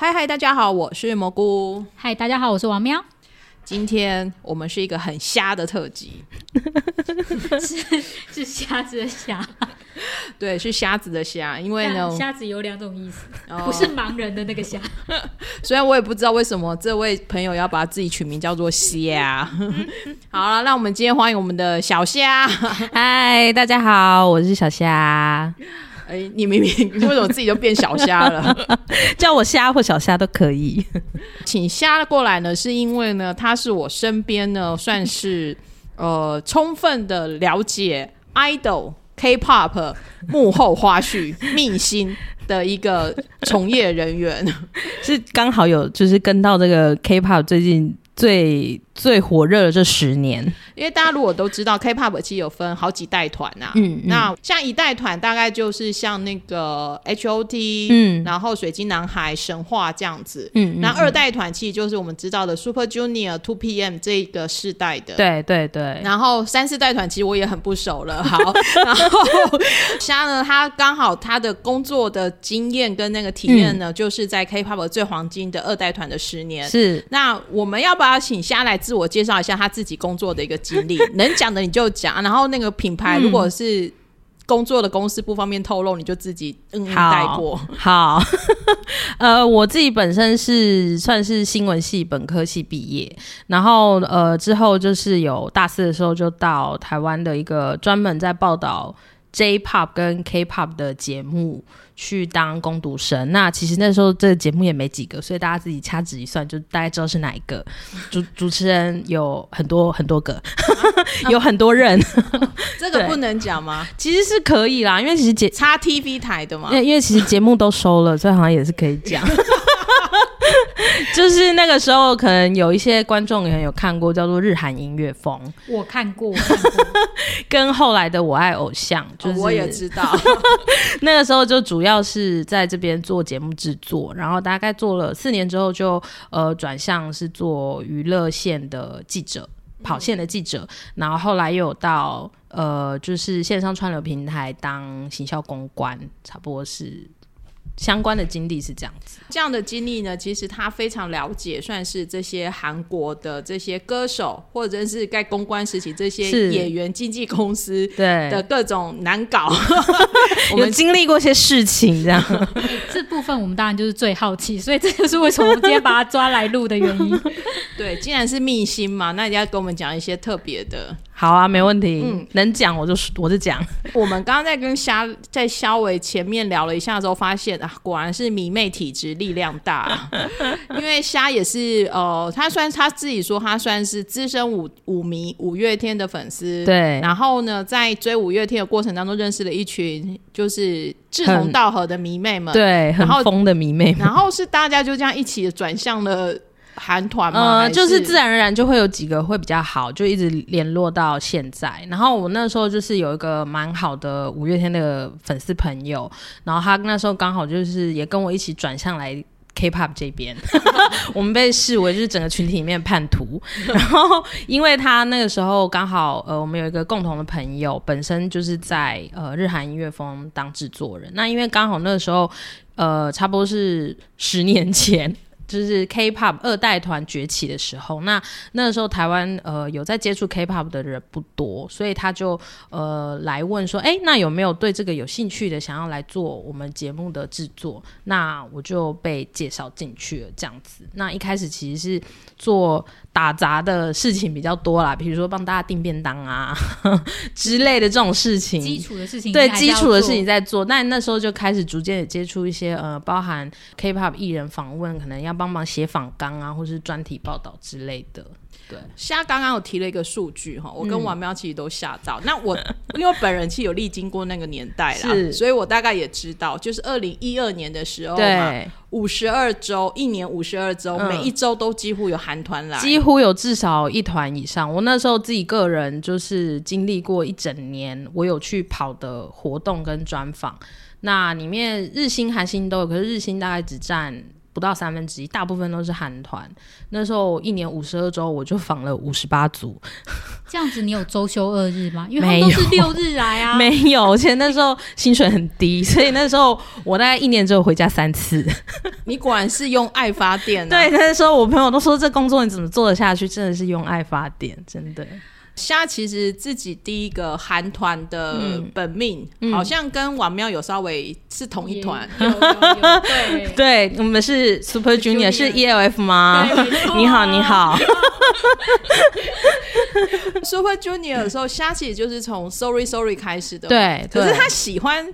嗨嗨，大家好，我是蘑菇。嗨，大家好，我是王喵。今天我们是一个很瞎的特辑，是是瞎子的瞎，对，是瞎子的瞎。因为呢，瞎子有两种意思，不是盲人的那个瞎。虽然我也不知道为什么这位朋友要把自己取名叫做瞎。好了，那我们今天欢迎我们的小虾。嗨，大家好，我是小虾。哎，你明明 为什么自己就变小虾了？叫我虾或小虾都可以。请虾过来呢，是因为呢，他是我身边呢，算是呃，充分的了解 idol K-pop 幕后花絮秘辛的一个从业人员，是刚好有就是跟到这个 K-pop 最近。最最火热的这十年，因为大家如果都知道，K-pop 其实有分好几代团呐。嗯，那像一代团大概就是像那个 H.O.T，嗯，然后水晶男孩、神话这样子。嗯，那二代团其实就是我们知道的 Super Junior、Two P.M 这个世代的。对对对。然后三四代团其实我也很不熟了。好，然后虾呢，他刚好他的工作的经验跟那个体验呢，就是在 K-pop 最黄金的二代团的十年。是。那我们要不要请虾来自我介绍一下他自己工作的一个经历，能讲的你就讲。然后那个品牌，如果是工作的公司不方便透露，你就自己嗯带过。好，呃，我自己本身是算是新闻系本科系毕业，然后呃之后就是有大四的时候就到台湾的一个专门在报道 J-pop 跟 K-pop 的节目。去当攻读生，那其实那时候这个节目也没几个，所以大家自己掐指一算，就大概知道是哪一个。主 主持人有很多很多个，有很多人，这个不能讲吗？其实是可以啦，因为其实节叉 TV 台的嘛，因为因为其实节目都收了，所以好像也是可以讲。就是那个时候，可能有一些观众也有看过，叫做《日韩音乐风》。我看过，跟后来的《我爱偶像》，就是我也知道。那个时候就主要是在这边做节目制作，然后大概做了四年之后，就呃转向是做娱乐线的记者，跑线的记者。然后后来又有到呃，就是线上串流平台当行销公关，差不多是。相关的经历是这样子，这样的经历呢，其实他非常了解，算是这些韩国的这些歌手，或者是在公关时期这些演员经纪公司对的各种难搞，我们经历过一些事情，这样 这部分我们当然就是最好奇，所以这就是为什么我们今天把他抓来录的原因。对，既然是密辛嘛，那你要跟我们讲一些特别的。好啊，没问题。嗯，能讲我就我就讲。我们刚刚在跟虾在肖伟前面聊了一下之后，发现啊，果然是迷妹体质力量大。因为虾也是呃，他虽然他自己说他算是资深五五迷五月天的粉丝。对。然后呢，在追五月天的过程当中，认识了一群就是志同道合的迷妹们。对，很疯的迷妹。然后是大家就这样一起转向了。韩团吗？呃，就是自然而然就会有几个会比较好，就一直联络到现在。然后我那时候就是有一个蛮好的五月天的粉丝朋友，然后他那时候刚好就是也跟我一起转向来 K-pop 这边，我们被视为就是整个群体里面叛徒。然后因为他那个时候刚好呃，我们有一个共同的朋友，本身就是在呃日韩音乐风当制作人。那因为刚好那个时候呃，差不多是十年前。就是 K-pop 二代团崛起的时候，那那个时候台湾呃有在接触 K-pop 的人不多，所以他就呃来问说，哎，那有没有对这个有兴趣的，想要来做我们节目的制作？那我就被介绍进去了，这样子。那一开始其实是做。打杂的事情比较多啦，比如说帮大家订便当啊 之类的这种事情，基础的事情对基础的事情在做。那那时候就开始逐渐也接触一些呃，包含 K-pop 艺人访问，可能要帮忙写访纲啊，或是专题报道之类的。对，虾刚刚有提了一个数据哈，我跟王喵其实都吓到。那我 因为本人其实有历经过那个年代啦，所以我大概也知道，就是二零一二年的时候嘛，五十二周，一年五十二周，每一周都几乎有韩团来，几乎有至少一团以上。我那时候自己个人就是经历过一整年，我有去跑的活动跟专访，那里面日星、韩星都有，可是日星大概只占。不到三分之一，大部分都是韩团。那时候一年五十二周，我就访了五十八组。这样子，你有周休二日吗？因为都是六日来啊。没有，而且那时候薪水很低，所以那时候我大概一年只有回家三次。你果然是用爱发电。对，那时候我朋友都说这工作你怎么做得下去？真的是用爱发电，真的。虾其实自己第一个韩团的本命，好像跟王庙有稍微是同一团。对，对，我们是 Super Junior，是 ELF 吗？你好，你好。Super Junior 的时候，虾其实就是从 Sorry Sorry 开始的。对，可是他喜欢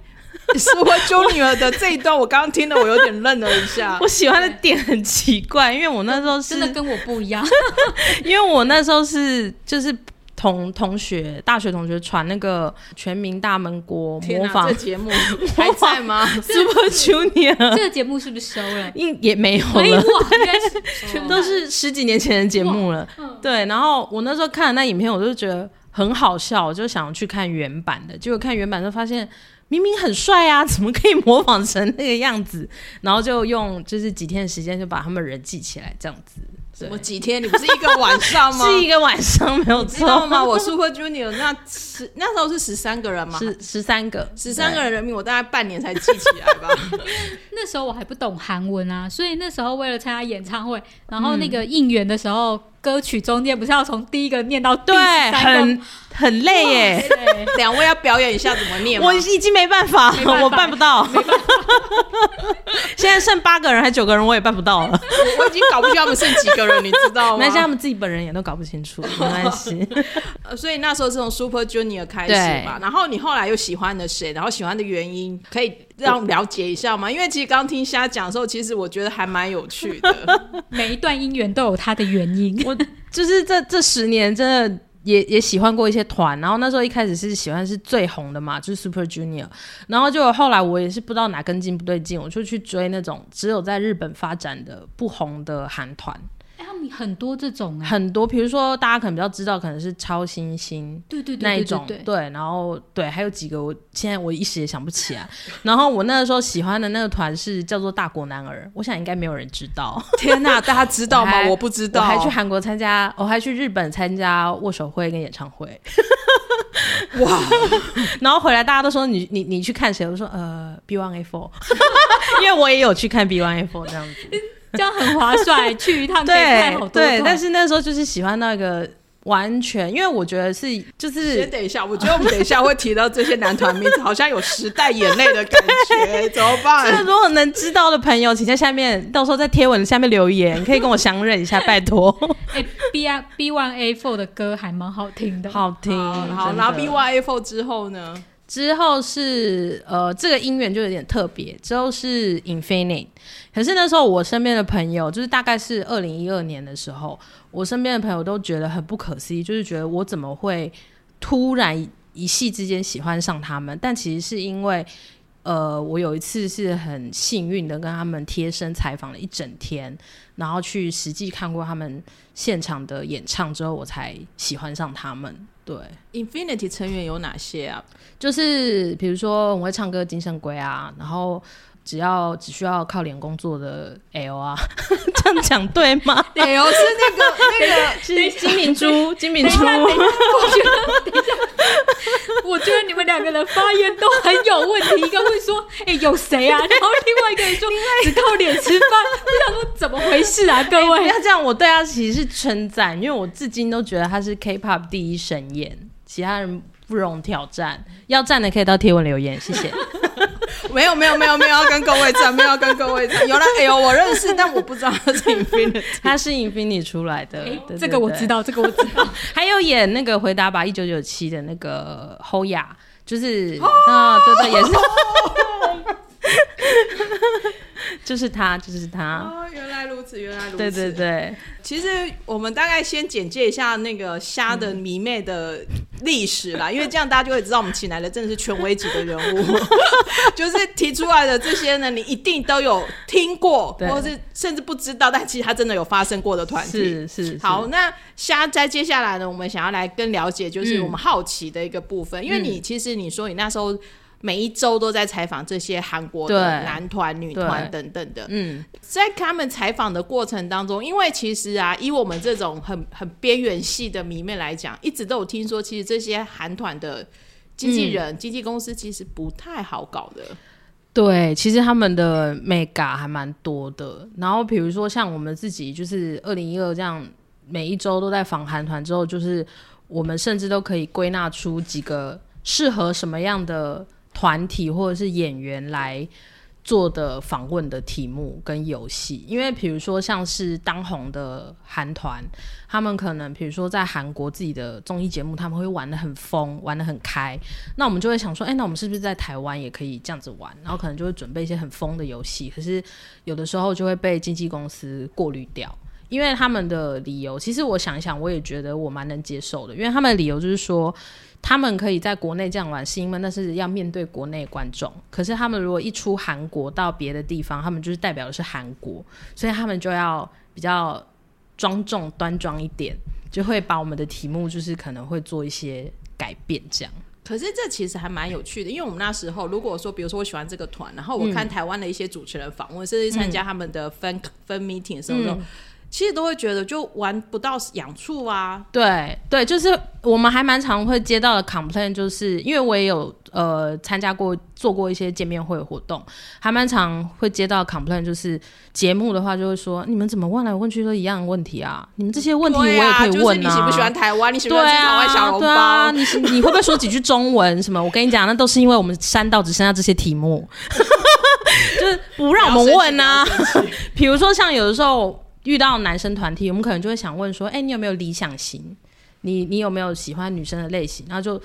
Super Junior 的这一段，我刚刚听了，我有点愣了一下。我喜欢的点很奇怪，因为我那时候真的跟我不一样，因为我那时候是就是。同同学，大学同学传那个全民大闷锅模仿节目 还在吗？Super Junior 这个节目是不是收了？应也没有了，全都是十几年前的节目了。对，然后我那时候看那影片，我就觉得很好笑，我就想去看原版的。结果看原版就发现明明很帅啊，怎么可以模仿成那个样子？然后就用就是几天的时间就把他们人记起来，这样子。我几天？你不是一个晚上吗？是一个晚上，没有错吗？我 Super Junior 那十那时候是十三个人吗？十十三个，十三个人人名，我大概半年才记起来吧。那时候我还不懂韩文啊，所以那时候为了参加演唱会，然后那个应援的时候。歌曲中间不是要从第一个念到对，很很累耶。两位要表演一下怎么念？我已经没办法，我办不到。现在剩八个人还九个人，我也办不到了。我已经搞不清他们剩几个人，你知道吗？那他们自己本人也都搞不清楚，没关系。所以那时候是从 Super Junior 开始嘛，然后你后来又喜欢了谁？然后喜欢的原因可以让了解一下嘛？因为其实刚听虾讲的时候，其实我觉得还蛮有趣的。每一段姻缘都有它的原因。我就是这这十年真的也也喜欢过一些团，然后那时候一开始是喜欢是最红的嘛，就是 Super Junior，然后就后来我也是不知道哪根筋不对劲，我就去追那种只有在日本发展的不红的韩团。很多这种，很多，比如说大家可能比较知道，可能是超新星，对对对，那一种，对，然后对，还有几个，我现在我一时也想不起来。然后我那个时候喜欢的那个团是叫做大国男儿，我想应该没有人知道。天哪，大家知道吗？我不知道。我还去韩国参加，我还去日本参加握手会跟演唱会。哇！然后回来大家都说你你你去看谁？我说呃 B One A Four，因为我也有去看 B One A Four 这样子。这样很划算，去一趟 可以看好多。对，但是那时候就是喜欢那个完全，因为我觉得是就是。先等一下，我觉得 我们等一下会提到这些男团名字，好像有时代眼泪的感觉，怎么办？如果能知道的朋友，请在下面到时候在贴文下面留言，可以跟我相认一下，拜托。哎，B R B One A Four 的歌还蛮好听的，好听。好，然后 B One A Four 之后呢？之后是呃，这个音源就有点特别。之后是 Infinite，可是那时候我身边的朋友，就是大概是二零一二年的时候，我身边的朋友都觉得很不可思议，就是觉得我怎么会突然一夕之间喜欢上他们？但其实是因为，呃，我有一次是很幸运的跟他们贴身采访了一整天，然后去实际看过他们现场的演唱之后，我才喜欢上他们。对，Infinity 成员有哪些啊？就是比如说我会唱歌金圣圭啊，然后只要只需要靠脸工作的 L 啊，这样讲对吗？L 是那个那个 是金明珠，金明珠。我觉得我觉得你们两个人发言都很有问题，一个会说“哎，有谁啊？”然后另外一个人说“只靠脸吃饭”，我想说怎么回事啊？各位，不要这样，我对他其实是称赞，因为我至今都觉得他是 K-pop 第一神颜，其他人不容挑战。要站的可以到贴文留言，谢谢。没有没有没有没有要跟各位站，没有跟各位站。有了，哎呦，我认识，但我不知道他是 Infinity，他是 Infinity 出来的。这个我知道，这个我知道。还有演那个回答吧一九九七的那个 Hoya，就是啊，对对，也是。就是他，就是他。哦，原来如此，原来如此。对对对，其实我们大概先简介一下那个虾的迷妹的历史啦，因为这样大家就会知道我们请来的真的是权威级的人物，就是提出来的这些呢，你一定都有听过，或是甚至不知道，但其实他真的有发生过的团体。是是。好，那虾在接下来呢，我们想要来更了解，就是我们好奇的一个部分，因为你其实你说你那时候。每一周都在采访这些韩国的男团、女团等等的。嗯，在他们采访的过程当中，因为其实啊，以我们这种很很边缘系的迷妹来讲，一直都有听说，其实这些韩团的经纪人、经纪公司其实不太好搞的。对，其实他们的 mega 还蛮多的。然后比如说像我们自己，就是二零一二这样，每一周都在访韩团之后，就是我们甚至都可以归纳出几个适合什么样的。团体或者是演员来做的访问的题目跟游戏，因为比如说像是当红的韩团，他们可能比如说在韩国自己的综艺节目，他们会玩的很疯，玩的很开，那我们就会想说，哎，那我们是不是在台湾也可以这样子玩？然后可能就会准备一些很疯的游戏，可是有的时候就会被经纪公司过滤掉，因为他们的理由，其实我想一想，我也觉得我蛮能接受的，因为他们的理由就是说。他们可以在国内这样玩，是因为那是要面对国内观众。可是他们如果一出韩国到别的地方，他们就是代表的是韩国，所以他们就要比较庄重端庄一点，就会把我们的题目就是可能会做一些改变这样。可是这其实还蛮有趣的，因为我们那时候如果说，比如说我喜欢这个团，然后我看台湾的一些主持人访问，甚至参加他们的分分 meeting 的时候。其实都会觉得就玩不到养处啊。对对，就是我们还蛮常会接到的 complaint，就是因为我也有呃参加过做过一些见面会活动，还蛮常会接到 complaint，就是节目的话就会说你们怎么问来问去都一样的问题啊？你们这些问题我也可以问啊。你喜不喜欢台湾？你喜不喜欢台湾小笼包？你你会不会说几句中文？什么？我跟你讲，那都是因为我们删到只剩下这些题目，就是不让我们问啊。比如说像有的时候。遇到男生团体，我们可能就会想问说：“哎，你有没有理想型？你你有没有喜欢女生的类型？”然后就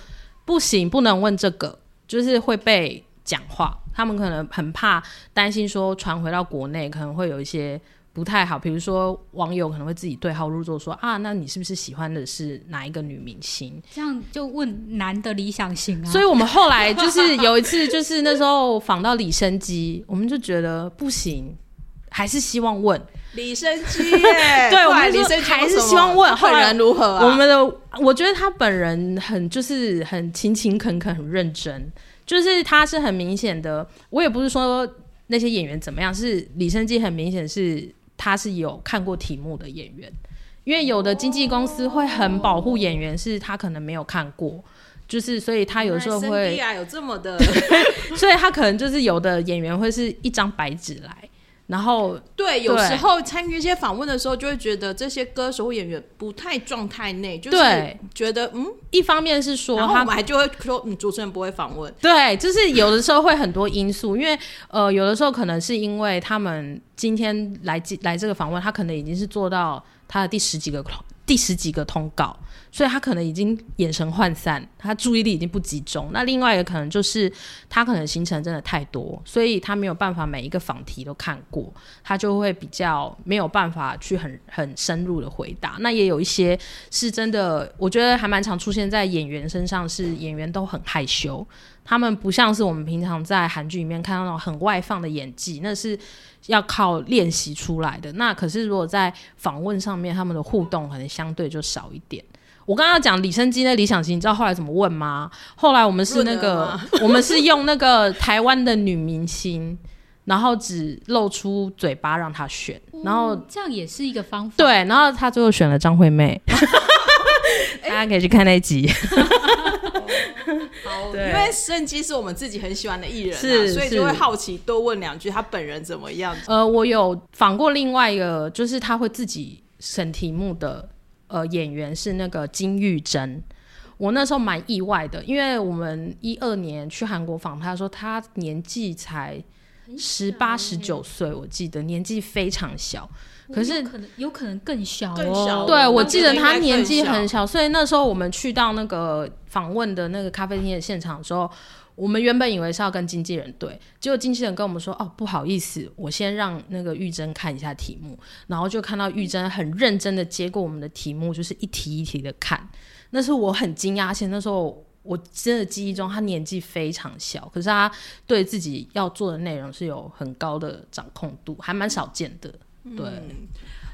不行，不能问这个，就是会被讲话。他们可能很怕，担心说传回到国内可能会有一些不太好。比如说网友可能会自己对号入座说：“啊，那你是不是喜欢的是哪一个女明星？”这样就问男的理想型啊。所以我们后来就是有一次，就是那时候访到李生基，我们就觉得不行，还是希望问。李生基，对，我们说还是希望问本人如何。我们的，我觉得他本人很就是很勤勤恳恳，很认真，就是他是很明显的。我也不是说那些演员怎么样，是李生基很明显是他是有看过题目的演员，因为有的经纪公司会很保护演员，是他可能没有看过，就是所以他有时候会有这么的，所以他可能就是有的演员会是一张白纸来。然后，对，有时候参与一些访问的时候，就会觉得这些歌手或演员不太状态内，就是觉得嗯，一方面是说，他们还就会说，嗯，主持人不会访问，对，就是有的时候会很多因素，因为呃，有的时候可能是因为他们今天来来这个访问，他可能已经是做到他的第十几个第十几个通告。所以他可能已经眼神涣散，他注意力已经不集中。那另外一个可能就是他可能行程真的太多，所以他没有办法每一个访题都看过，他就会比较没有办法去很很深入的回答。那也有一些是真的，我觉得还蛮常出现在演员身上，是演员都很害羞，他们不像是我们平常在韩剧里面看到那种很外放的演技，那是要靠练习出来的。那可是如果在访问上面，他们的互动可能相对就少一点。我刚刚讲李生基那理想型，你知道后来怎么问吗？后来我们是那个，我们是用那个台湾的女明星，然后只露出嘴巴让他选，然后这样也是一个方法。对，然后他最后选了张惠妹，大家可以去看那集。好，因为圣基是我们自己很喜欢的艺人，是，所以就会好奇多问两句他本人怎么样。呃，我有访过另外一个，就是他会自己审题目的。呃，演员是那个金玉珍，我那时候蛮意外的，因为我们一二年去韩国访，他说他年纪才十八十九岁，我记得年纪非常小，可是可能有可能更小哦。对，我记得他年纪很小，所以那时候我们去到那个访问的那个咖啡厅的现场的时候。我们原本以为是要跟经纪人对，结果经纪人跟我们说：“哦，不好意思，我先让那个玉珍看一下题目。”然后就看到玉珍很认真的接过我们的题目，就是一题一题的看。那是我很惊讶，而且那时候我真的记忆中他年纪非常小，可是他对自己要做的内容是有很高的掌控度，还蛮少见的。对。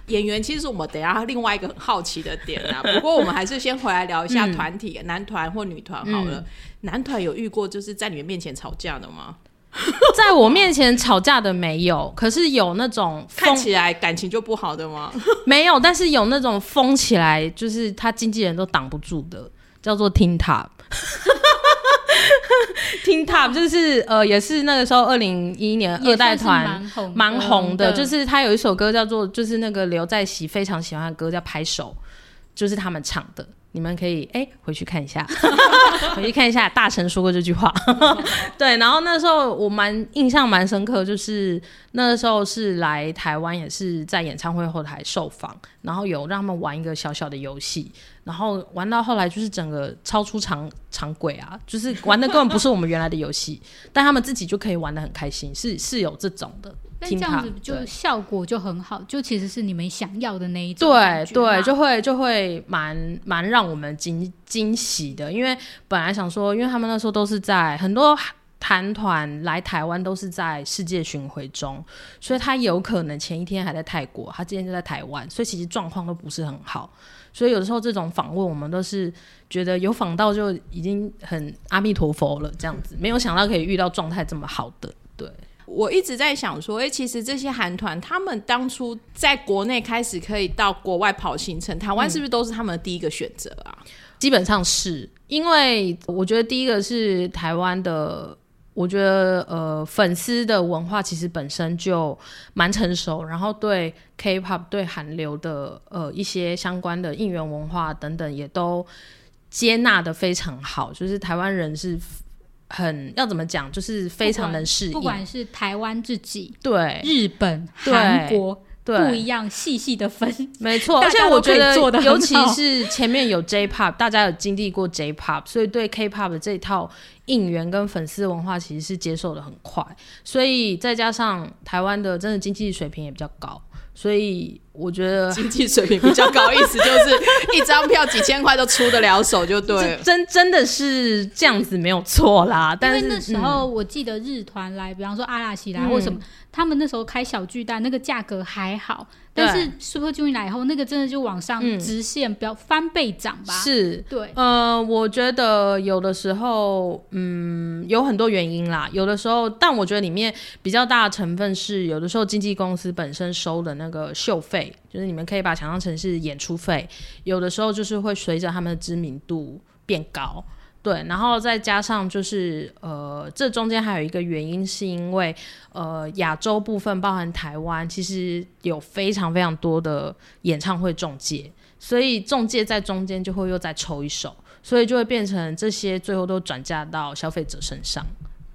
演员其实是我们等下另外一个很好奇的点啊。不过我们还是先回来聊一下团体，男团或女团好了。男团有遇过就是在你们面前吵架的吗？在我面前吵架的没有，可是有那种看起来感情就不好的吗？没有，但是有那种疯起来，就是他经纪人都挡不住的，叫做听 top。听 top 就是呃，也是那个时候二零一一年二代团蛮红的，就是他有一首歌叫做，就是那个刘在熙非常喜欢的歌叫《拍手》，就是他们唱的。你们可以哎回去看一下，回去看一下，大成说过这句话。对，然后那时候我蛮印象蛮深刻，就是那时候是来台湾，也是在演唱会后台受访，然后有让他们玩一个小小的游戏，然后玩到后来就是整个超出常常轨啊，就是玩的根本不是我们原来的游戏，但他们自己就可以玩的很开心，是是有这种的。但这样子就效果就很好，就其实是你们想要的那一种。对对，就会就会蛮蛮让我们惊惊喜的，因为本来想说，因为他们那时候都是在很多韩团来台湾都是在世界巡回中，所以他有可能前一天还在泰国，他今天就在台湾，所以其实状况都不是很好。所以有的时候这种访问，我们都是觉得有访到就已经很阿弥陀佛了，这样子，没有想到可以遇到状态这么好的，对。我一直在想说，哎，其实这些韩团他们当初在国内开始可以到国外跑行程，台湾是不是都是他们的第一个选择啊？基本上是因为我觉得第一个是台湾的，我觉得呃粉丝的文化其实本身就蛮成熟，然后对 K-pop 对韩流的呃一些相关的应援文化等等也都接纳的非常好，就是台湾人是。很要怎么讲，就是非常能适应，不管是台湾自己、对日本、韩国，不一样，细细的分，没错。而且我觉得，尤其是前面有 J-pop，大家有经历过 J-pop，所以对 K-pop 的这套应援跟粉丝文化其实是接受的很快。所以再加上台湾的真的经济水平也比较高，所以。我觉得经济水平比较高，意思 就是一张票几千块都出得了手，就对。真真的是这样子没有错啦。但是那时候我记得日团来，比方说阿拉西来或什么，他们那时候开小巨蛋，那个价格还好。但是 Super Junior 来以后，那个真的就往上直线飙翻倍涨吧？是，对。呃，我觉得有的时候，嗯，有很多原因啦。有的时候，但我觉得里面比较大的成分是，有的时候经纪公司本身收的那个秀费。就是你们可以把想象成是演出费，有的时候就是会随着他们的知名度变高，对，然后再加上就是呃，这中间还有一个原因，是因为呃亚洲部分包含台湾，其实有非常非常多的演唱会中介，所以中介在中间就会又再抽一手，所以就会变成这些最后都转嫁到消费者身上，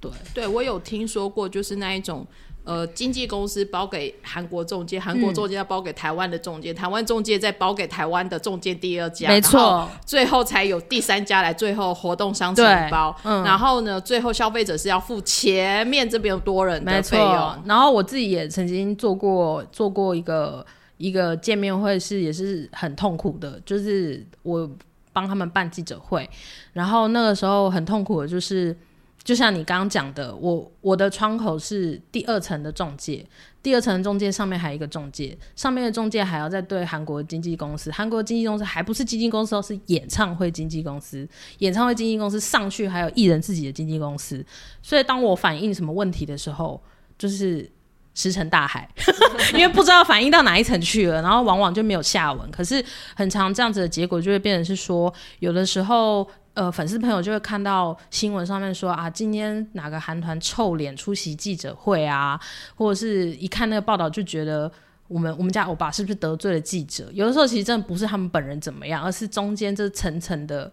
对，对我有听说过，就是那一种。呃，经纪公司包给韩国中介，韩国中介要包给台湾的中介，台湾中介再包给台湾的中介第二家，没错，最后才有第三家来，最后活动商承包。嗯然后呢，最后消费者是要付前面这边多人的费用。然后我自己也曾经做过做过一个一个见面会，是也是很痛苦的，就是我帮他们办记者会，然后那个时候很痛苦的就是。就像你刚刚讲的，我我的窗口是第二层的中介，第二层中介上面还有一个中介，上面的中介还要再对韩国经纪公司，韩国经纪公司还不是经纪公司，是演唱会经纪公司，演唱会经纪公司上去还有艺人自己的经纪公司，所以当我反映什么问题的时候，就是石沉大海，因为不知道反映到哪一层去了，然后往往就没有下文。可是很长这样子的结果就会变成是说，有的时候。呃，粉丝朋友就会看到新闻上面说啊，今天哪个韩团臭脸出席记者会啊，或者是一看那个报道就觉得我们我们家欧巴是不是得罪了记者？有的时候其实真的不是他们本人怎么样，而是中间这层层的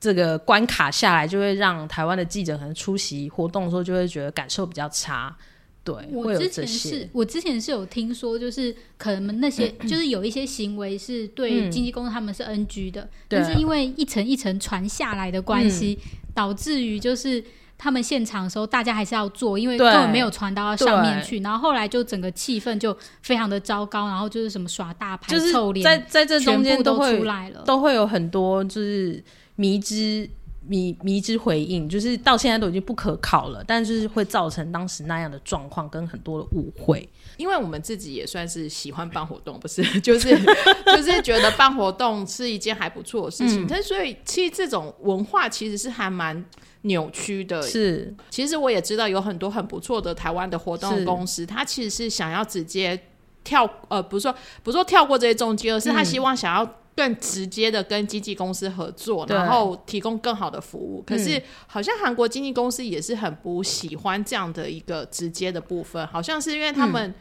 这个关卡下来，就会让台湾的记者可能出席活动的时候就会觉得感受比较差。对，我之前是我之前是有听说，就是可能那些 就是有一些行为是对经纪公司他们是 NG 的，但是因为一层一层传下来的关系，导致于就是他们现场的时候大家还是要做，因为根本没有传到上面去，然后后来就整个气氛就非常的糟糕，然后就是什么耍大牌、臭脸，在在这中间都会出来了，都会有很多就是迷之。迷迷之回应，就是到现在都已经不可考了，但是会造成当时那样的状况跟很多的误会。因为我们自己也算是喜欢办活动，不是？就是就是觉得办活动是一件还不错的事情。但所以其实这种文化其实是还蛮扭曲的。是，其实我也知道有很多很不错的台湾的活动公司，他其实是想要直接跳，呃，不是说不是说跳过这些中介，而是他希望想要。更直接的跟经纪公司合作，然后提供更好的服务。可是好像韩国经纪公司也是很不喜欢这样的一个直接的部分，好像是因为他们。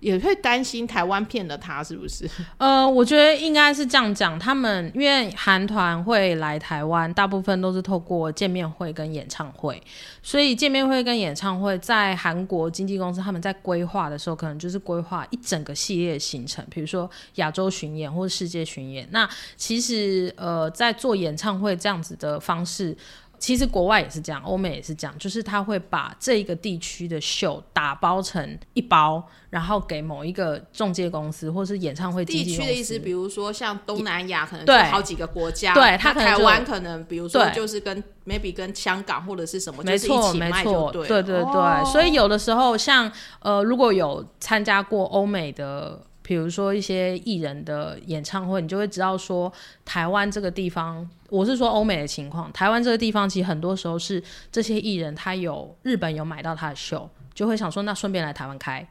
也会担心台湾骗了他，是不是？呃，我觉得应该是这样讲。他们因为韩团会来台湾，大部分都是透过见面会跟演唱会，所以见面会跟演唱会在韩国经纪公司他们在规划的时候，可能就是规划一整个系列行程，比如说亚洲巡演或者世界巡演。那其实呃，在做演唱会这样子的方式。其实国外也是这样，欧美也是这样，就是他会把这个地区的秀打包成一包，然后给某一个中介公司或是演唱会地区的意思，比如说像东南亚可能对。好几个国家，对他台湾可能比如说就是跟 maybe 跟香港或者是什么，没错没错，对对对对，所以有的时候像呃如果有参加过欧美的。比如说一些艺人的演唱会，你就会知道说，台湾这个地方，我是说欧美的情况，台湾这个地方其实很多时候是这些艺人他有日本有买到他的秀，就会想说那顺便来台湾开。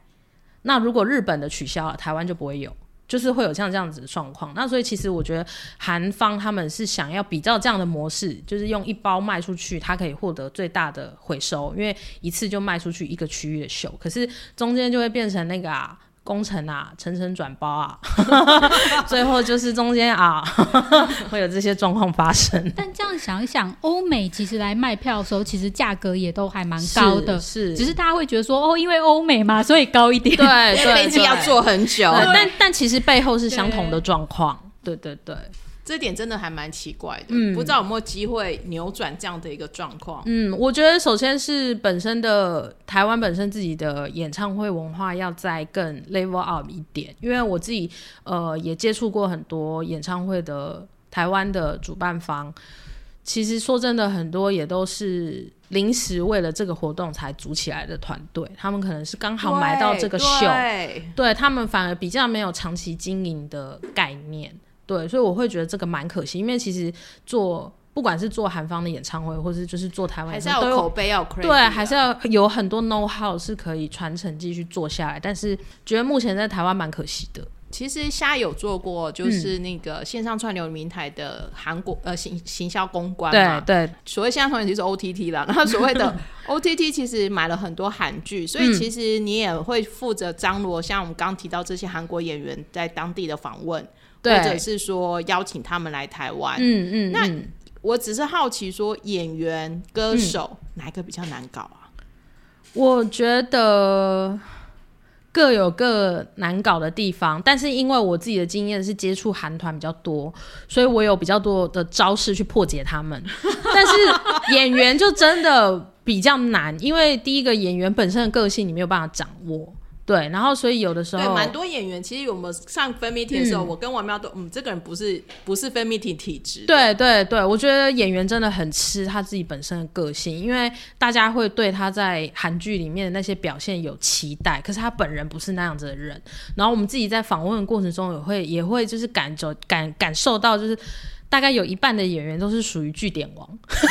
那如果日本的取消了，台湾就不会有，就是会有像这样子的状况。那所以其实我觉得韩方他们是想要比较这样的模式，就是用一包卖出去，他可以获得最大的回收，因为一次就卖出去一个区域的秀，可是中间就会变成那个啊。工程啊，层层转包啊，最后就是中间啊，会有这些状况发生。但这样想一想，欧美其实来卖票的时候，其实价格也都还蛮高的，是，只是大家会觉得说，哦，因为欧美嘛，所以高一点，对，飞机 要坐很久，但但其实背后是相同的状况，对对对。这点真的还蛮奇怪的，嗯，不知道有没有机会扭转这样的一个状况。嗯，我觉得首先是本身的台湾本身自己的演唱会文化要再更 level up 一点，因为我自己呃也接触过很多演唱会的台湾的主办方，其实说真的，很多也都是临时为了这个活动才组起来的团队，他们可能是刚好买到这个秀，对他们反而比较没有长期经营的概念。对，所以我会觉得这个蛮可惜，因为其实做不管是做韩方的演唱会，或是就是做台湾，还是要口碑要对，还是要有很多 know how 是可以传承继续做下来。但是觉得目前在台湾蛮可惜的。其实虾有做过，就是那个线上串流平台的韩国呃行行销公关嘛，对对。所谓线上串流就是 OTT 啦，然后所谓的 OTT 其实买了很多韩剧，所以其实你也会负责张罗，像我们刚提到这些韩国演员在当地的访问。或者是说邀请他们来台湾，嗯嗯，那我只是好奇说，演员、歌手哪一个比较难搞啊？我觉得各有各难搞的地方，但是因为我自己的经验是接触韩团比较多，所以我有比较多的招式去破解他们。但是演员就真的比较难，因为第一个演员本身的个性你没有办法掌握。对，然后所以有的时候，对，蛮多演员其实我们上分泌体的时候，我跟王喵都，嗯，这个人不是不是分泌体体质。对对对，我觉得演员真的很吃他自己本身的个性，因为大家会对他在韩剧里面的那些表现有期待，可是他本人不是那样子的人。然后我们自己在访问的过程中也会也会就是感受感感受到，就是大概有一半的演员都是属于据点王，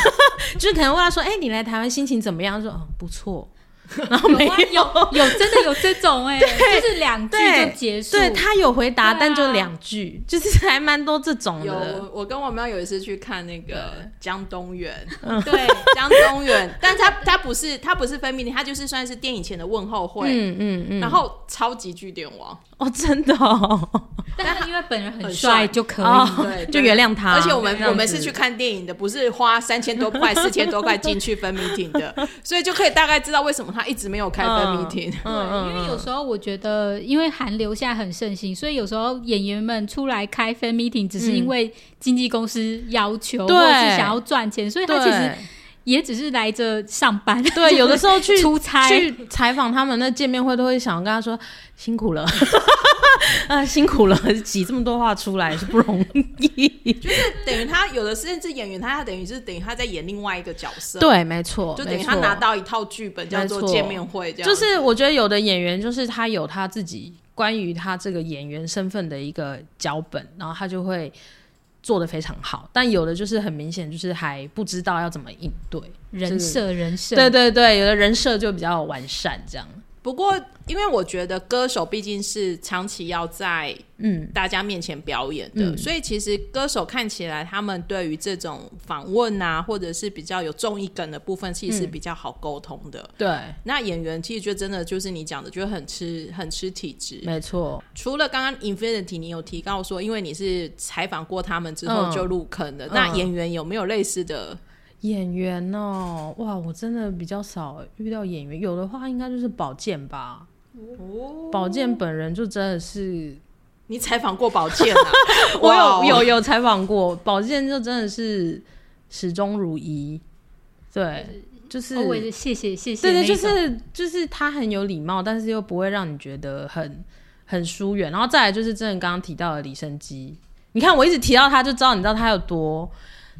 就是可能问他说：“哎，你来台湾心情怎么样？”说：“嗯，不错。” 然后没有有真的有这种 哎，就是两句就结束。对他有回答，但就两句，就是还蛮多这种的。有我跟我妈有一次去看那个江东源，对江东源，但他他不是他不是分泌，他就是算是电影前的问候会，嗯嗯嗯，然后超级巨电王。哦，真的，哦，但是因为本人很帅就可以，对，就原谅他。而且我们我们是去看电影的，不是花三千多块、四千多块进去分泌厅的，所以就可以大概知道为什么他一直没有开分泌厅。对，因为有时候我觉得，因为韩流现在很盛行，所以有时候演员们出来开分泌厅，只是因为经纪公司要求，或是想要赚钱，所以他其实。也只是来着上班，对，有的时候去出差去采访他们，那见面会都会想跟他说辛苦了，啊，辛苦了，挤这么多话出来是不容易。就是等于他有的甚至演员，他等于是等于他在演另外一个角色。对，没错，就等于他拿到一套剧本叫做见面会，这样。就是我觉得有的演员就是他有他自己关于他这个演员身份的一个脚本，然后他就会做的非常好。但有的就是很明显就是还不知道要怎么应对人设，人设。对对对，有的人设就比较完善这样。不过，因为我觉得歌手毕竟是长期要在嗯大家面前表演的，所以其实歌手看起来他们对于这种访问啊，或者是比较有综艺梗的部分，其实是比较好沟通的。对，那演员其实就真的就是你讲的，就很吃很吃体质。没错，除了刚刚 Infinity，你有提到说，因为你是采访过他们之后就入坑的，那演员有没有类似的？演员哦，哇，我真的比较少遇到演员，有的话应该就是宝剑吧。哦，宝剑本人就真的是，你采访过宝剑啊？我有有有采访过宝剑，就真的是始终如一。对，就是谢谢谢谢。对对，就是就是他很有礼貌，但是又不会让你觉得很很疏远。然后再来就是真的刚刚提到的李生基，你看我一直提到他，就知道你知道他有多。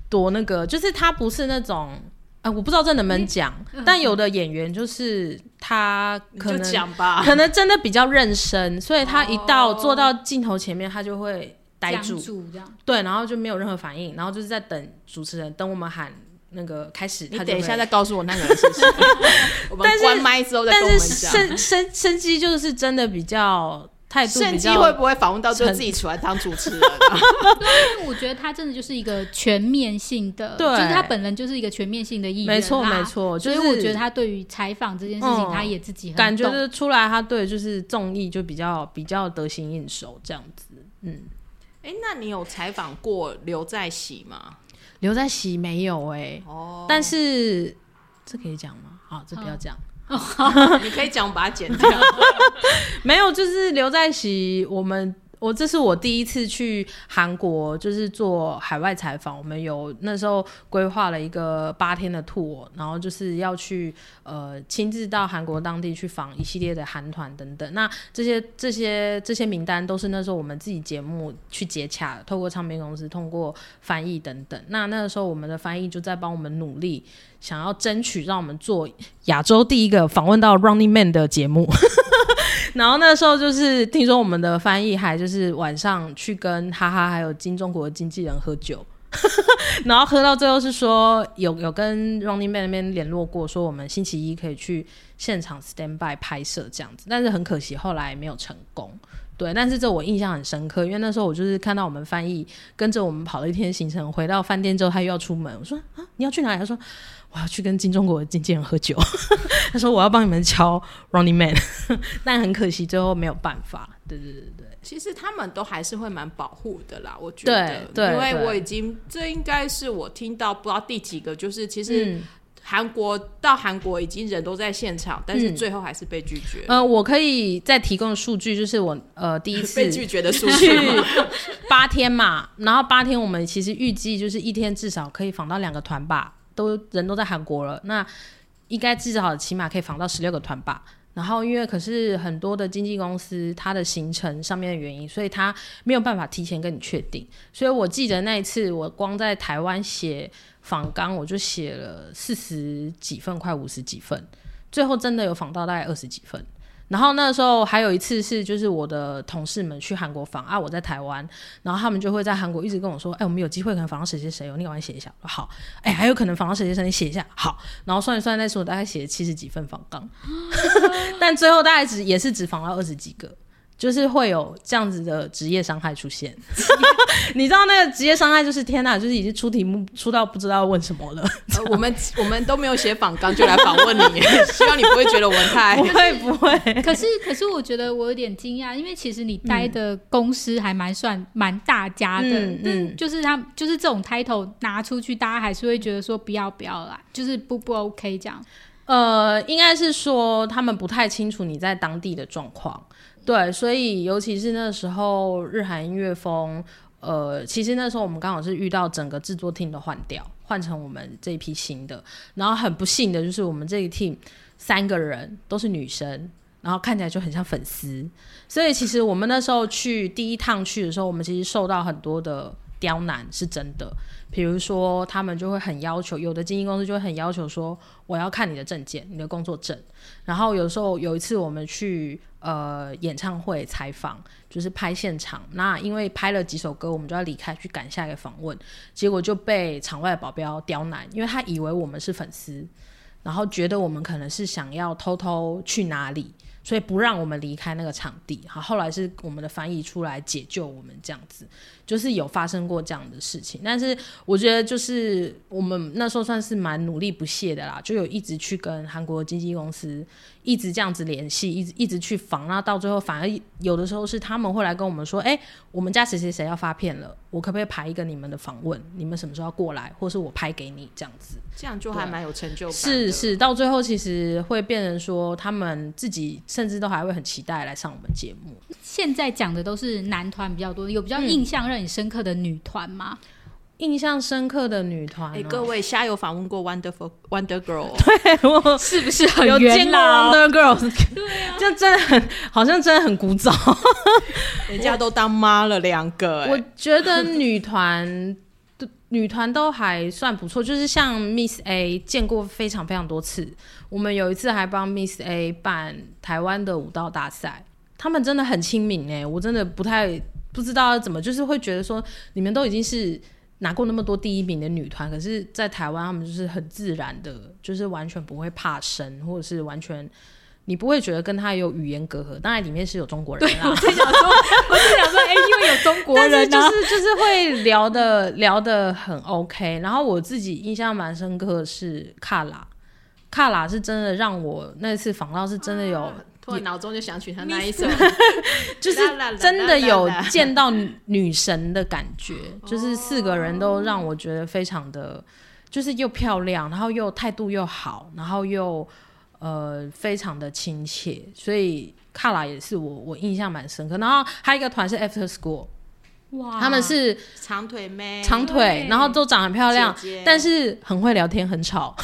多那个，就是他不是那种，啊，我不知道这能不能讲，但有的演员就是他可能讲吧，可能真的比较认生，所以他一到坐到镜头前面，他就会呆住，这样，对，然后就没有任何反应，然后就是在等主持人，等我们喊那个开始，你等一下再告诉我那个人是谁，我们关麦之后再跟我们讲。生生生机就是真的比较。态度甚至会不会访问到就自己喜欢当主持人？因为我觉得他真的就是一个全面性的，就是他本人就是一个全面性的艺人，没错没错。所以我觉得他对于采访这件事情，他也自己感觉出来，他对就是综艺就比较比较得心应手这样子。嗯，哎，那你有采访过刘在熙吗？刘在熙没有哎，哦，但是这可以讲吗？好，这不要讲。你可以讲，把它剪掉。没有，就是刘在熙。我们我这是我第一次去韩国，就是做海外采访。我们有那时候规划了一个八天的 tour，然后就是要去呃亲自到韩国当地去访一系列的韩团等等。那这些这些这些名单都是那时候我们自己节目去接洽，透过唱片公司，通过翻译等等。那那个时候我们的翻译就在帮我们努力。想要争取让我们做亚洲第一个访问到 Running Man 的节目，然后那时候就是听说我们的翻译还就是晚上去跟哈哈还有金钟国的经纪人喝酒，然后喝到最后是说有有跟 Running Man 那边联络过，说我们星期一可以去现场 stand by 拍摄这样子，但是很可惜后来没有成功。对，但是这我印象很深刻，因为那时候我就是看到我们翻译跟着我们跑了一天行程，回到饭店之后他又要出门，我说啊你要去哪里？他说。我要去跟金中国的经纪人喝酒，他说我要帮你们敲 Running Man，但很可惜最后没有办法。对对对对，其实他们都还是会蛮保护的啦，我觉得。对，因为我已经这应该是我听到不知道第几个，就是其实韩国到韩国已经人都在现场，但是最后还是被拒绝。呃，我可以再提供数据，就是我呃第一次被拒绝的数据，八天嘛，然后八天我们其实预计就是一天至少可以访到两个团吧。都人都在韩国了，那应该至少起码可以访到十六个团吧。然后因为可是很多的经纪公司它的行程上面的原因，所以他没有办法提前跟你确定。所以我记得那一次我光在台湾写访纲，我就写了四十几份，快五十几份，最后真的有访到大概二十几份。然后那时候还有一次是，就是我的同事们去韩国访啊，我在台湾，然后他们就会在韩国一直跟我说，哎，我们有机会可能访到谁谁谁哦，你赶快写一下，好，哎，还有可能访到谁谁谁，你写一下，好，然后算一算，那时候我大概写了七十几份访纲，但最后大概只也是只访到二十几个。就是会有这样子的职业伤害出现，你知道那个职业伤害就是天哪，就是已经出题目出到不知道问什么了。我们我们都没有写访纲就来访问你，希望你不会觉得我们太不会不会。可是可是我觉得我有点惊讶，因为其实你待的公司还蛮算蛮大家的，嗯，就是他就是这种 title 拿出去，大家还是会觉得说不要不要啦，就是不不 OK 这样。呃，应该是说他们不太清楚你在当地的状况。对，所以尤其是那时候日韩音乐风，呃，其实那时候我们刚好是遇到整个制作 team 的换掉，换成我们这一批新的。然后很不幸的就是我们这一 team 三个人都是女生，然后看起来就很像粉丝。所以其实我们那时候去第一趟去的时候，我们其实受到很多的刁难，是真的。比如说，他们就会很要求，有的经纪公司就会很要求说，我要看你的证件，你的工作证。然后有时候有一次我们去呃演唱会采访，就是拍现场，那因为拍了几首歌，我们就要离开去赶下一个访问，结果就被场外保镖刁难，因为他以为我们是粉丝，然后觉得我们可能是想要偷偷去哪里。所以不让我们离开那个场地，好，后来是我们的翻译出来解救我们，这样子就是有发生过这样的事情。但是我觉得就是我们那时候算是蛮努力不懈的啦，就有一直去跟韩国经纪公司一直这样子联系，一直一直去访，那到最后反而有的时候是他们会来跟我们说，哎，我们家谁谁谁要发片了，我可不可以排一个你们的访问？你们什么时候要过来，或是我拍给你这样子？这样就还蛮有成就感。是是，到最后其实会变成说，他们自己甚至都还会很期待来上我们节目。现在讲的都是男团比较多，有比较印象让你深刻的女团吗？印象深刻的女团，哎，各位虾有访问过 Wonderful Wonder Girl，对我是不是很有见过 Wonder Girl？对啊，这真的很好像真的很古早，人家都当妈了两个。我觉得女团。女团都还算不错，就是像 Miss A 见过非常非常多次。我们有一次还帮 Miss A 办台湾的舞蹈大赛，他们真的很亲民哎，我真的不太不知道怎么，就是会觉得说你们都已经是拿过那么多第一名的女团，可是在台湾他们就是很自然的，就是完全不会怕生，或者是完全。你不会觉得跟他有语言隔阂，当然里面是有中国人啊。我是想说，我是想说，哎，因为有中国人，但是就是就是会聊的聊的很 OK。然后我自己印象蛮深刻的是卡拉，卡拉是真的让我那次访到是真的有，突然脑中就想起他那一首，就是真的有见到女神的感觉，就是四个人都让我觉得非常的，就是又漂亮，然后又态度又好，然后又。呃，非常的亲切，所以卡拉也是我我印象蛮深刻。然后还有一个团是 After School，哇，他们是长腿妹，长腿，然后都长很漂亮，但是很会聊天，很吵，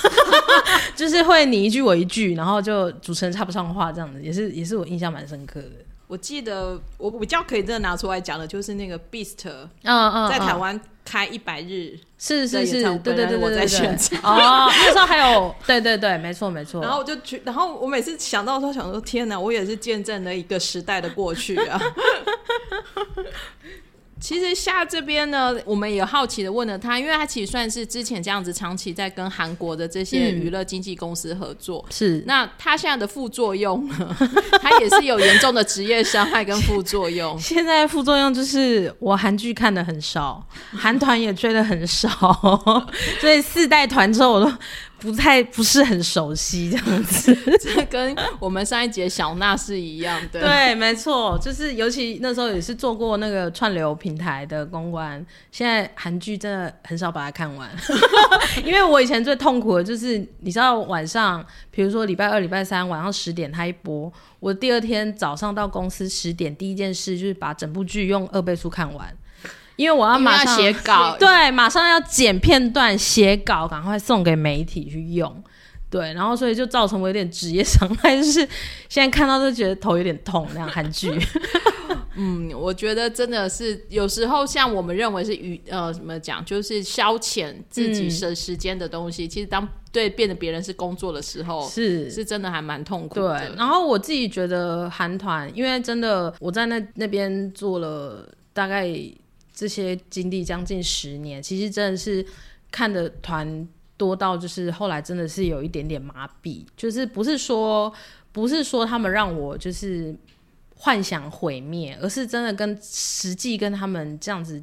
就是会你一句我一句，然后就主持人插不上话这样子，也是也是我印象蛮深刻的。我记得我比较可以真的拿出来讲的，就是那个 Beast，嗯嗯，在台湾开一百日，是是是，对对对我在现场哦，那时候还有，对对对，没错没错。然后我就去，然后我每次想到时候想说，天哪，我也是见证了一个时代的过去啊。其实夏这边呢，我们也好奇的问了他，因为他其实算是之前这样子长期在跟韩国的这些娱乐经纪公司合作，是那他现在的副作用，他也是有严重的职业伤害跟副作用。现在副作用就是我韩剧看的很少，韩团也追的很少，所以四代团之后我都。不太不是很熟悉这样子，这跟我们上一节小娜是一样的。对，没错，就是尤其那时候也是做过那个串流平台的公关，现在韩剧真的很少把它看完，因为我以前最痛苦的就是你知道晚上，比如说礼拜二、礼拜三晚上十点它一播，我第二天早上到公司十点第一件事就是把整部剧用二倍速看完。因为我要马上写稿，对，马上要剪片段、写稿，赶快送给媒体去用，对，然后所以就造成我有点职业伤害，就是现在看到都觉得头有点痛。那样韩剧，嗯，我觉得真的是有时候像我们认为是娱呃怎么讲，就是消遣自己的时间的东西，其实当对变得别人是工作的时候，是是真的还蛮痛苦的。然后我自己觉得韩团，因为真的我在那那边做了大概。这些经历将近十年，其实真的是看的团多到，就是后来真的是有一点点麻痹。就是不是说不是说他们让我就是幻想毁灭，而是真的跟实际跟他们这样子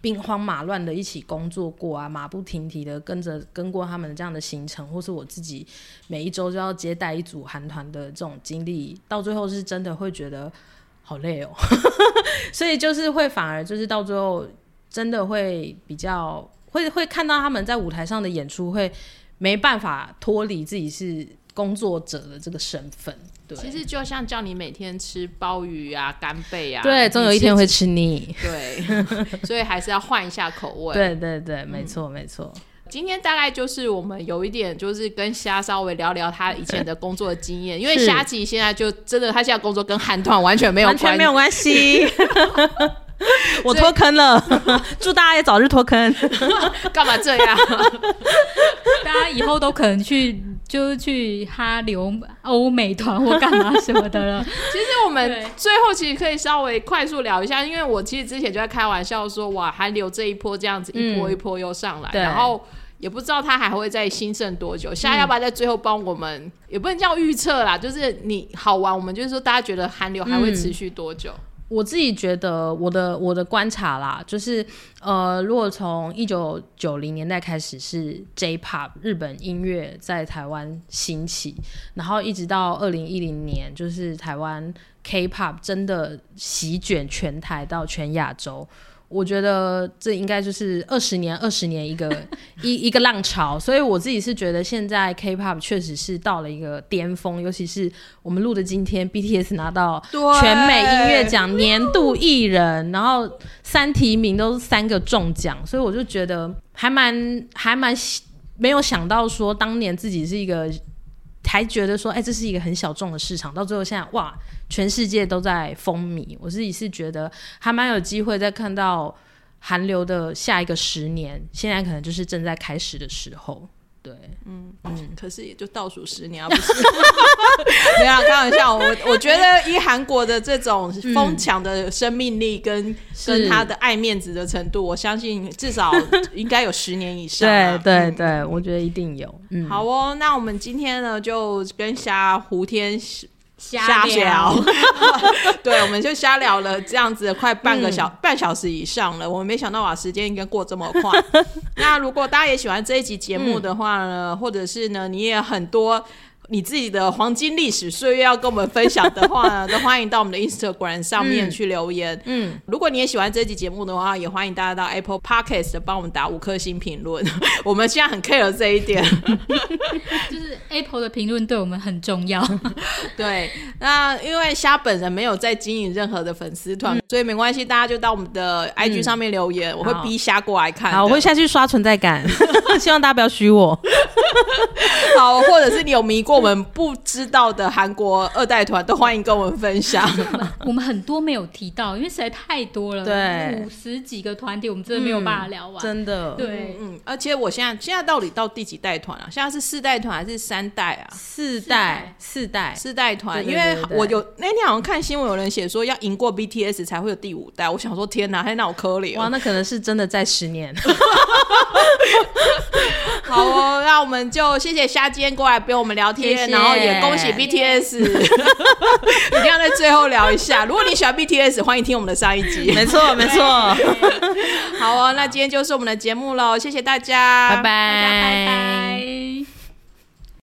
兵荒马乱的一起工作过啊，马不停蹄的跟着跟过他们这样的行程，或是我自己每一周就要接待一组韩团的这种经历，到最后是真的会觉得。好累哦，所以就是会反而就是到最后真的会比较会会看到他们在舞台上的演出，会没办法脱离自己是工作者的这个身份。对，其实就像叫你每天吃鲍鱼啊、干贝啊，对，总有一天会吃腻。对，所以还是要换一下口味。对对对，没错没错。今天大概就是我们有一点，就是跟虾稍微聊聊他以前的工作经验，因为虾吉现在就真的，他现在工作跟韩团完全没有完全没有关系。我脱坑了，祝大家也早日脱坑。干嘛这样？大家以后都可能去，就是去哈流欧美团或干嘛什么的了。其实我们最后其实可以稍微快速聊一下，因为我其实之前就在开玩笑说，哇，韩流这一波这样子一波一波又上来，然后也不知道它还会再兴盛多久。现在要不要在最后帮我们，也不能叫预测啦，就是你好玩，我们就是说大家觉得韩流还会持续多久？我自己觉得，我的我的观察啦，就是呃，如果从一九九零年代开始是 J-Pop 日本音乐在台湾兴起，然后一直到二零一零年，就是台湾 K-Pop 真的席卷全台到全亚洲。我觉得这应该就是二十年、二十年一个 一一个浪潮，所以我自己是觉得现在 K-pop 确实是到了一个巅峰，尤其是我们录的今天，BTS 拿到全美音乐奖年度艺人，然后三提名都是三个中奖，所以我就觉得还蛮还蛮没有想到说当年自己是一个。还觉得说，哎，这是一个很小众的市场，到最后现在，哇，全世界都在风靡。我自己是觉得还蛮有机会再看到韩流的下一个十年，现在可能就是正在开始的时候。对，嗯嗯，可是也就倒数十年啊，不是？没有开玩笑，我我觉得以韩国的这种疯抢的生命力跟跟他的爱面子的程度，我相信至少应该有十年以上。对对对，我觉得一定有。嗯，好哦，那我们今天呢就跟虾胡天。瞎聊，对，我们就瞎聊了这样子快半个小半小时以上了。我们没想到啊，时间应该过这么快。那如果大家也喜欢这一集节目的话呢，或者是呢，你也很多。你自己的黄金历史岁月要跟我们分享的话呢，都欢迎到我们的 Instagram 上面去留言。嗯，如果你也喜欢这集节目的话，也欢迎大家到 Apple Podcast 帮我们打五颗星评论。我们现在很 care 这一点，就是 Apple 的评论对我们很重要。对，那因为虾本人没有在经营任何的粉丝团，所以没关系，大家就到我们的 IG 上面留言，我会逼虾过来看。好，我会下去刷存在感，希望大家不要虚我。好，或者是你有迷过。我们不知道的韩国二代团都欢迎跟我们分享。我们很多没有提到，因为实在太多了，对，五十几个团体，我们真的没有办法聊完。真的，对，嗯，而且我现在现在到底到第几代团啊？现在是四代团还是三代啊？四代，四代，四代团。因为我有那天好像看新闻，有人写说要赢过 BTS 才会有第五代。我想说，天哪，还那我可怜。哇，那可能是真的在十年。好哦，那我们就谢谢夏今天过来陪我们聊天，然后也恭喜 BTS，一定要在最后聊一下。如果你喜欢 BTS，欢迎听我们的上一集。没错，没错。好哦，那今天就是我们的节目喽，谢谢大家，拜拜，拜拜。